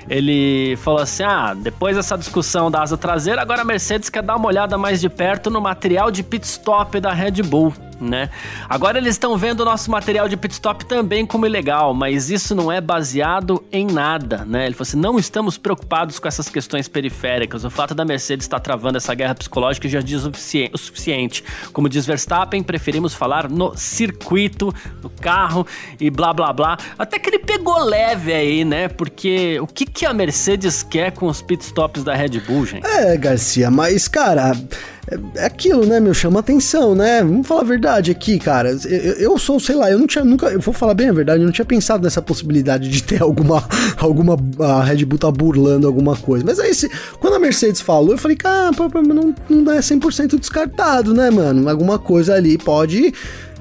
ele falou assim: ah, depois dessa discussão da asa traseira, agora a Mercedes quer dar uma olhada mais de perto no material de pit stop da Red Bull né? Agora eles estão vendo o nosso material de pit stop também como ilegal, mas isso não é baseado em nada, né? Ele falou assim: não estamos preocupados com essas questões periféricas. O fato da Mercedes estar travando essa guerra psicológica já diz o suficiente. Como diz Verstappen, preferimos falar no circuito, no carro e blá blá blá. Até que ele pegou leve aí, né? Porque o que, que a Mercedes quer com os pit stops da Red Bull, gente? É, Garcia, mas cara é aquilo, né, meu? Chama atenção, né? Vamos falar a verdade aqui, cara. Eu, eu, sou, sei lá, eu não tinha nunca. Eu vou falar bem a verdade, eu não tinha pensado nessa possibilidade de ter alguma. alguma a Red Bull tá burlando alguma coisa. Mas aí, se, quando a Mercedes falou, eu falei, cara, não, não é 100% descartado, né, mano? Alguma coisa ali pode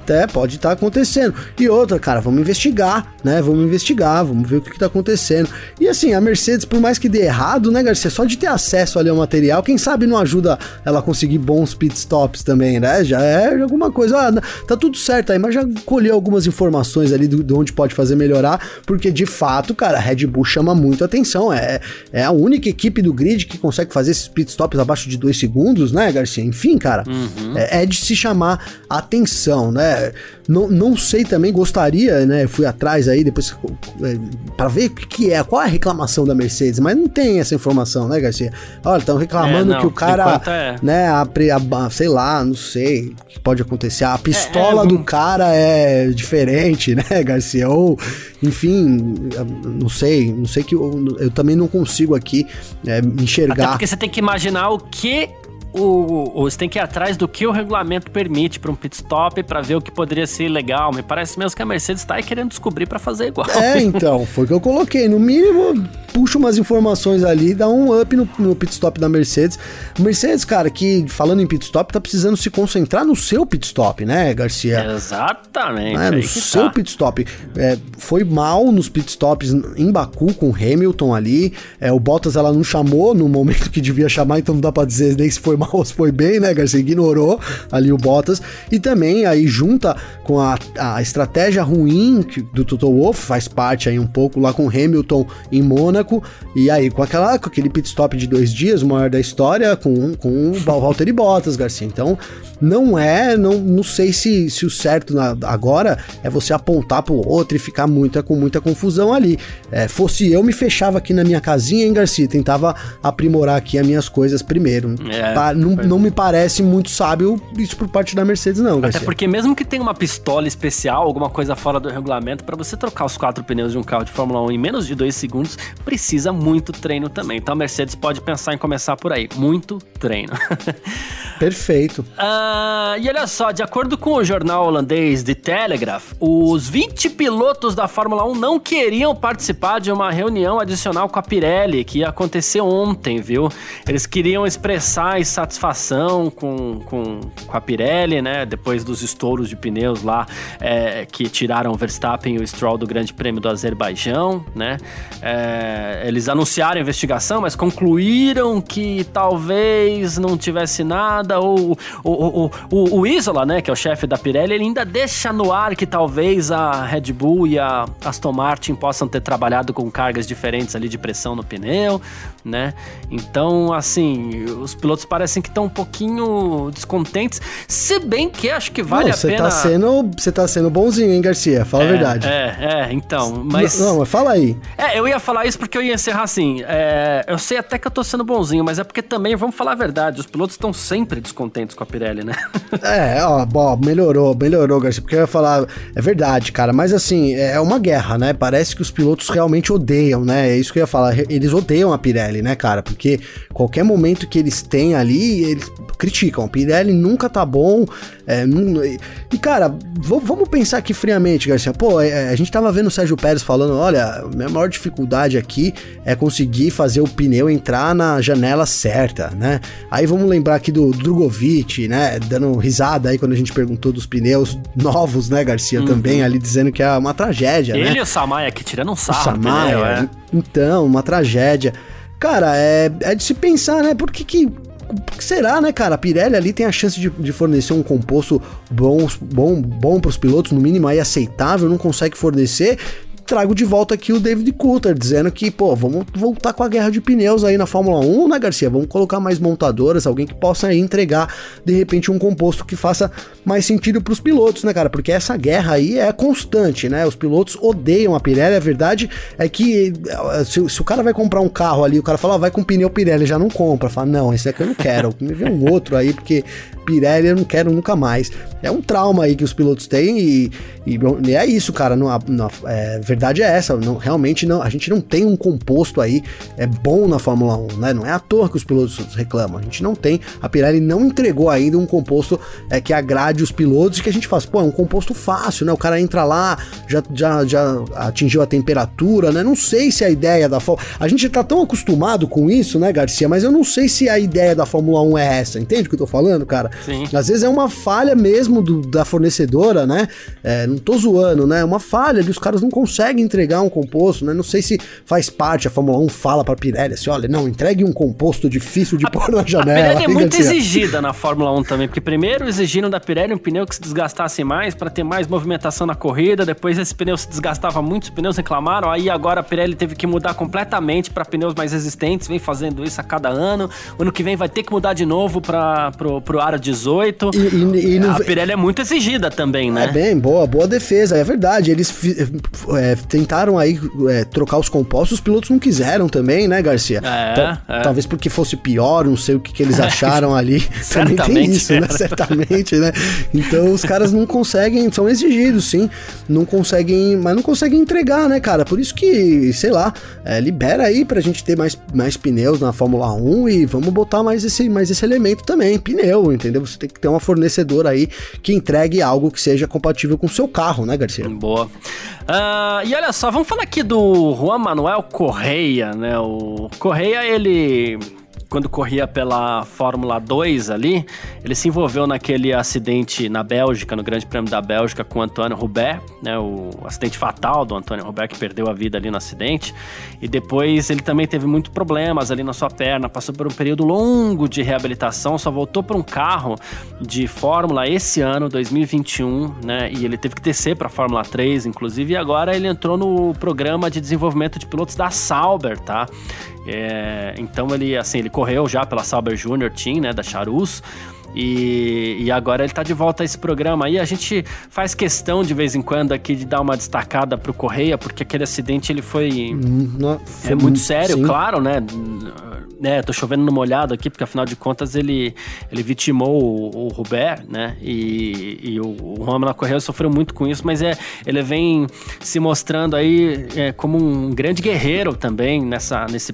até pode estar tá acontecendo. E outra, cara, vamos investigar, né? Vamos investigar, vamos ver o que, está acontecendo. E assim, a Mercedes, por mais que dê errado, né, Garcia? Só de ter acesso ali ao material, quem sabe não ajuda ela a conseguir bons pitstops também, né? Já é alguma coisa. Ah, tá tudo certo aí, mas já colheu algumas informações ali de onde pode fazer melhorar, porque de fato, cara, a Red Bull chama muito atenção. É, é a única equipe do grid que consegue fazer esses pitstops abaixo de dois segundos, né, Garcia? Enfim, cara, uhum. é, é de se chamar atenção, né? Não, não sei também, gostaria, né? Fui atrás aí depois é, para ver o que é, qual é a reclamação da Mercedes, mas não tem essa informação, né, Garcia? Olha, estão reclamando é, não, que o cara, é. né, a, a, sei lá, não sei o que pode acontecer. A pistola é, é do cara é diferente, né, Garcia? Ou, enfim, não sei, não sei que eu, eu também não consigo aqui enxergar. Até porque você tem que imaginar o que o, o, você tem que ir atrás do que o regulamento permite para um pit stop para ver o que poderia ser legal. Me parece mesmo que a Mercedes está querendo descobrir para fazer igual. É, então, foi o que eu coloquei. No mínimo, puxa umas informações ali, dá um up no, no pit stop da Mercedes. Mercedes, cara, que falando em pit stop, tá precisando se concentrar no seu pit stop, né, Garcia? Exatamente. É, no seu tá. pit stop. É, foi mal nos pit stops em Baku com Hamilton ali. É, o Bottas ela não chamou no momento que devia chamar, então não dá pra dizer nem se foi mal se foi bem, né, Garcia? Ignorou ali o Bottas. E também aí junta com a, a estratégia ruim do Toto Wolff, faz parte aí um pouco lá com Hamilton em Mônaco. E aí com, aquela, com aquele pit stop de dois dias, o maior da história, com, com o Valtteri Bottas, Garcia. Então não é, não, não sei se, se o certo na, agora é você apontar pro outro e ficar muita, com muita confusão ali. É, fosse eu, me fechava aqui na minha casinha, hein, Garcia? Tentava aprimorar aqui as minhas coisas primeiro. É, pa, não, não me parece muito sábio isso por parte da Mercedes, não, Garcia. Até porque mesmo que tenha uma pistola especial, alguma coisa fora do regulamento, para você trocar os quatro pneus de um carro de Fórmula 1 em menos de dois segundos, precisa muito treino também. Então a Mercedes pode pensar em começar por aí. Muito treino. Perfeito. Uh, e olha só, de acordo com o jornal holandês The Telegraph, os 20 pilotos da Fórmula 1 não queriam participar de uma reunião adicional com a Pirelli, que ia acontecer ontem, viu? Eles queriam expressar insatisfação com, com, com a Pirelli, né? Depois dos estouros de pneus lá é, que tiraram o Verstappen e o Stroll do Grande Prêmio do Azerbaijão, né? É, eles anunciaram a investigação, mas concluíram que talvez não tivesse nada, ou, o, o, o Isola, né, que é o chefe da Pirelli, ele ainda deixa no ar que talvez a Red Bull e a Aston Martin possam ter trabalhado com cargas diferentes ali de pressão no pneu, né? Então, assim, os pilotos parecem que estão um pouquinho descontentes, se bem que acho que vale não, a pena... Tá sendo, você tá sendo bonzinho, hein, Garcia? Fala é, a verdade. É, é, então, mas... Não, mas fala aí. É, eu ia falar isso porque eu ia encerrar assim, é, eu sei até que eu tô sendo bonzinho, mas é porque também, vamos falar a verdade, os pilotos estão sempre descontentes com a Pirelli, né? é, ó, bom, melhorou, melhorou, Garcia, porque eu ia falar, é verdade, cara, mas assim, é uma guerra, né? Parece que os pilotos realmente odeiam, né? É isso que eu ia falar, eles odeiam a Pirelli, né, cara? Porque qualquer momento que eles têm ali, eles criticam. Pirelli nunca tá bom. É, não, e, cara, vamos pensar aqui friamente, Garcia. Pô, é, a gente tava vendo o Sérgio Pérez falando: olha, minha maior dificuldade aqui é conseguir fazer o pneu entrar na janela certa, né? Aí vamos lembrar aqui do Drogovic, né? Dando risada aí quando a gente perguntou dos pneus novos, né, Garcia? Uhum. Também ali dizendo que é uma tragédia, Ele né? Ele e o Samaya aqui tirando um sarro. O Samaya, pneu, é. então, uma tragédia. Cara, é, é de se pensar, né? Por que que será, né, cara? A Pirelli ali tem a chance de, de fornecer um composto bom, bom, bom para os pilotos, no mínimo aí aceitável, não consegue fornecer trago de volta aqui o David Coulter, dizendo que, pô, vamos voltar com a guerra de pneus aí na Fórmula 1, né, Garcia? Vamos colocar mais montadoras, alguém que possa entregar, de repente, um composto que faça mais sentido para os pilotos, né, cara? Porque essa guerra aí é constante, né? Os pilotos odeiam a Pirelli, a verdade é que eh, se, se o cara vai comprar um carro ali, o cara fala, ah, vai com pneu Pirelli, já não compra, fala, não, esse aqui eu não quero, me vê um outro aí, porque Pirelli eu não quero nunca mais. É um trauma aí que os pilotos têm e, e, e é isso, cara. Não, não, é, verdade é essa. Não, realmente não, a gente não tem um composto aí é bom na Fórmula 1, né? Não é à toa que os pilotos reclamam. A gente não tem. A Pirelli não entregou ainda um composto é, que agrade os pilotos e que a gente faz, pô, é um composto fácil, né? O cara entra lá, já, já, já atingiu a temperatura, né? Não sei se a ideia da Fórmula. A gente tá tão acostumado com isso, né, Garcia? Mas eu não sei se a ideia da Fórmula 1 é essa. Entende o que eu tô falando, cara? Sim. Às vezes é uma falha mesmo do, da fornecedora, né? É, não tô zoando, né? É uma falha de os caras não conseguem entregar um composto, né? Não sei se faz parte, a Fórmula 1 fala pra Pirelli assim, olha, não, entregue um composto difícil de a, pôr na janela. A Pirelli é muito exigida na Fórmula 1 também, porque primeiro exigiram da Pirelli um pneu que se desgastasse mais para ter mais movimentação na corrida, depois esse pneu se desgastava muito, os pneus reclamaram, aí agora a Pirelli teve que mudar completamente para pneus mais resistentes, vem fazendo isso a cada ano. Ano que vem vai ter que mudar de novo para pro, pro Aro 18 E, e, e. A Pirelli é muito exigida também, né? É bem, boa, boa defesa, é verdade. Eles é, tentaram aí é, trocar os compostos, os pilotos não quiseram também, né, Garcia? É, é. Talvez porque fosse pior, não sei o que, que eles acharam ali. também tem isso, né? Certamente, né? Então os caras não conseguem, são exigidos, sim. Não conseguem, mas não conseguem entregar, né, cara? Por isso que, sei lá, é, libera aí pra gente ter mais, mais pneus na Fórmula 1 e vamos botar mais esse, mais esse elemento também, pneu, entendeu? Você tem que ter uma fornecedora aí que entregue algo que seja compatível com o seu carro, né, Garcia? Boa. Uh, e olha só, vamos falar aqui do Juan Manuel Correia, né? O Correia, ele quando corria pela Fórmula 2 ali, ele se envolveu naquele acidente na Bélgica, no Grande Prêmio da Bélgica, com o Antônio Rubert, né, o acidente fatal do Antônio Rubert, que perdeu a vida ali no acidente. E depois ele também teve muitos problemas ali na sua perna, passou por um período longo de reabilitação, só voltou para um carro de Fórmula esse ano, 2021, né, e ele teve que descer para a Fórmula 3, inclusive, e agora ele entrou no programa de desenvolvimento de pilotos da Sauber, tá? É, então ele, assim, ele correu já pela Sauber Junior Team, né, da Charus. E, e, agora ele tá de volta a esse programa aí. A gente faz questão de vez em quando aqui de dar uma destacada pro Correia, porque aquele acidente ele foi, hum, foi é muito sério, sim. claro, né? É, tô chovendo no molhado aqui, porque afinal de contas ele, ele vitimou o, o Robert, né? E, e o, o Romulo Correia sofreu muito com isso, mas é, ele vem se mostrando aí é, como um grande guerreiro também nessa, nesse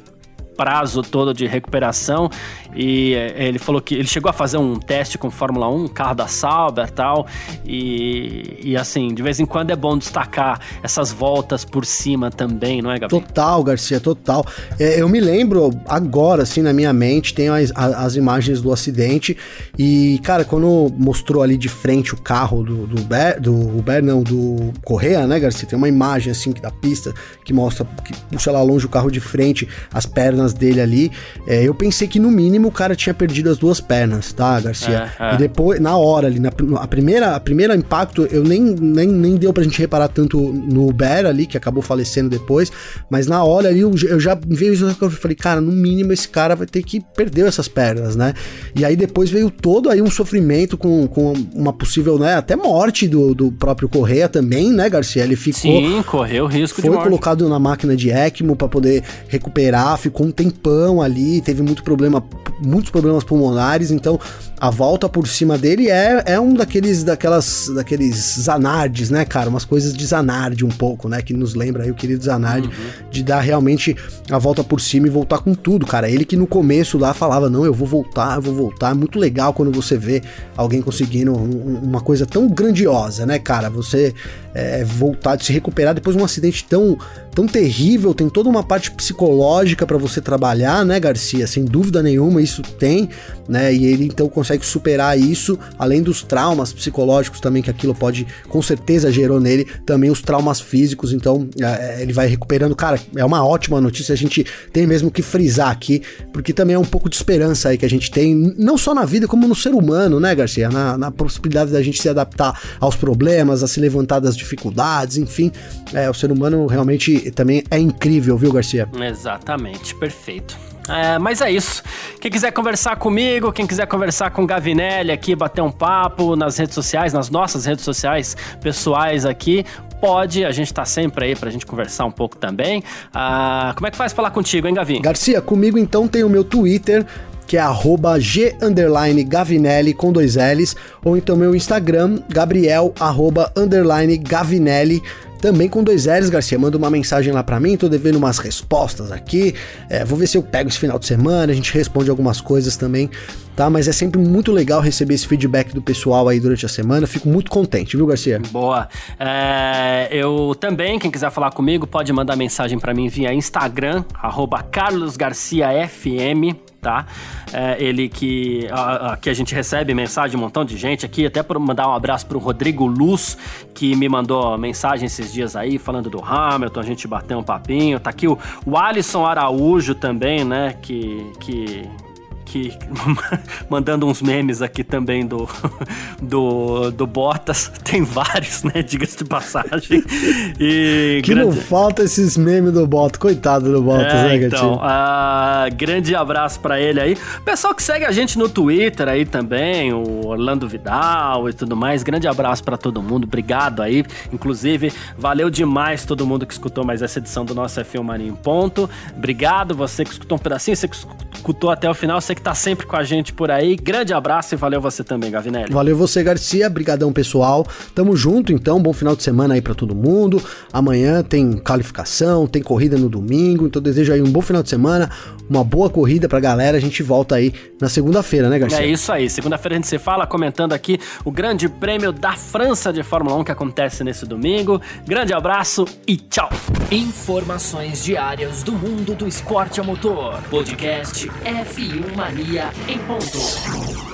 prazo todo de recuperação e é, ele falou que ele chegou a fazer um teste com Fórmula 1, carro da Sauber tal, e, e assim, de vez em quando é bom destacar essas voltas por cima também, não é, Gabi? Total, Garcia, total. É, eu me lembro agora, assim, na minha mente, tem as, as, imagens do acidente e, cara, quando mostrou ali de frente o carro do, do Uber, do Uber, não, do Correia, né, Garcia? Tem uma imagem, assim, da pista que mostra, que puxa lá longe o carro de frente, as pernas dele ali. É, eu pensei que no mínimo o cara tinha perdido as duas pernas, tá, Garcia? É, é. E depois, na hora ali, na a primeira, a primeira impacto, eu nem, nem, nem deu pra gente reparar tanto no Uber ali, que acabou falecendo depois, mas na hora ali eu, eu já veio isso eu falei, cara, no mínimo esse cara vai ter que perder essas pernas, né? E aí depois veio todo aí um sofrimento com, com uma possível, né, até morte do, do próprio Correia também, né, Garcia? Ele ficou. Sim, correu risco foi de morte. colocado na máquina de ECMO para poder recuperar, ficou um tempão ali, teve muito problema muitos problemas pulmonares, então a volta por cima dele é, é um daqueles daquelas daqueles Zanardes, né, cara? Umas coisas de Zanardi um pouco, né? Que nos lembra aí o querido Zanardi, uhum. de dar realmente a volta por cima e voltar com tudo, cara. Ele que no começo lá falava, não, eu vou voltar, eu vou voltar. É muito legal quando você vê alguém conseguindo um, uma coisa tão grandiosa, né, cara? Você é, voltar, de se recuperar depois de um acidente tão, tão terrível, tem toda uma parte psicológica para você trabalhar, né, Garcia? Sem dúvida nenhuma, isso tem, né? E ele então consegue consegue superar isso, além dos traumas psicológicos também que aquilo pode, com certeza gerou nele, também os traumas físicos, então é, ele vai recuperando. Cara, é uma ótima notícia, a gente tem mesmo que frisar aqui, porque também é um pouco de esperança aí que a gente tem, não só na vida, como no ser humano, né, Garcia? Na, na possibilidade da gente se adaptar aos problemas, a se levantar das dificuldades, enfim. É, o ser humano realmente também é incrível, viu, Garcia? Exatamente, perfeito. É, mas é isso. Quem quiser conversar comigo, quem quiser conversar com o Gavinelli aqui, bater um papo nas redes sociais, nas nossas redes sociais pessoais aqui, pode. A gente tá sempre aí pra gente conversar um pouco também. Ah, como é que faz falar contigo, hein, Gavin? Garcia, comigo então tem o meu Twitter, que é arroba G Gavinelli com dois L's, ou então meu Instagram, Gabriel arroba underline Gavinelli também com dois L's, Garcia. Manda uma mensagem lá para mim, tô devendo umas respostas aqui. É, vou ver se eu pego esse final de semana, a gente responde algumas coisas também, tá? Mas é sempre muito legal receber esse feedback do pessoal aí durante a semana. Fico muito contente, viu, Garcia? Boa. É, eu também, quem quiser falar comigo, pode mandar mensagem para mim via Instagram, arroba carlosgarciafm, tá? É, ele que aqui a gente recebe mensagem de um montão de gente aqui, até por mandar um abraço pro Rodrigo Luz, que me mandou mensagem esses dias aí falando do Hamilton, a gente bateu um papinho. Tá aqui o, o Alisson Araújo também, né, que que aqui mandando uns memes aqui também do, do, do Bottas. Tem vários, né? Diga-se de passagem. E que grande... não falta esses memes do Bottas. Coitado do Bottas, é, né, Então, uh, grande abraço para ele aí. Pessoal que segue a gente no Twitter aí também, o Orlando Vidal e tudo mais. Grande abraço para todo mundo. Obrigado aí. Inclusive, valeu demais todo mundo que escutou mais essa edição do nosso F1 Mania em Ponto. Obrigado, você que escutou um pedacinho, você que escutou até o final, você que tá sempre com a gente por aí. Grande abraço e valeu você também, Gavinelli. Valeu você, Garcia. Brigadão, pessoal. Tamo junto, então. Bom final de semana aí para todo mundo. Amanhã tem qualificação, tem corrida no domingo. Então desejo aí um bom final de semana, uma boa corrida pra galera. A gente volta aí na segunda-feira, né, Garcia? É isso aí. Segunda-feira a gente se fala comentando aqui o Grande Prêmio da França de Fórmula 1 que acontece nesse domingo. Grande abraço e tchau. Informações diárias do mundo do esporte a motor. Podcast F1 Mania em ponto.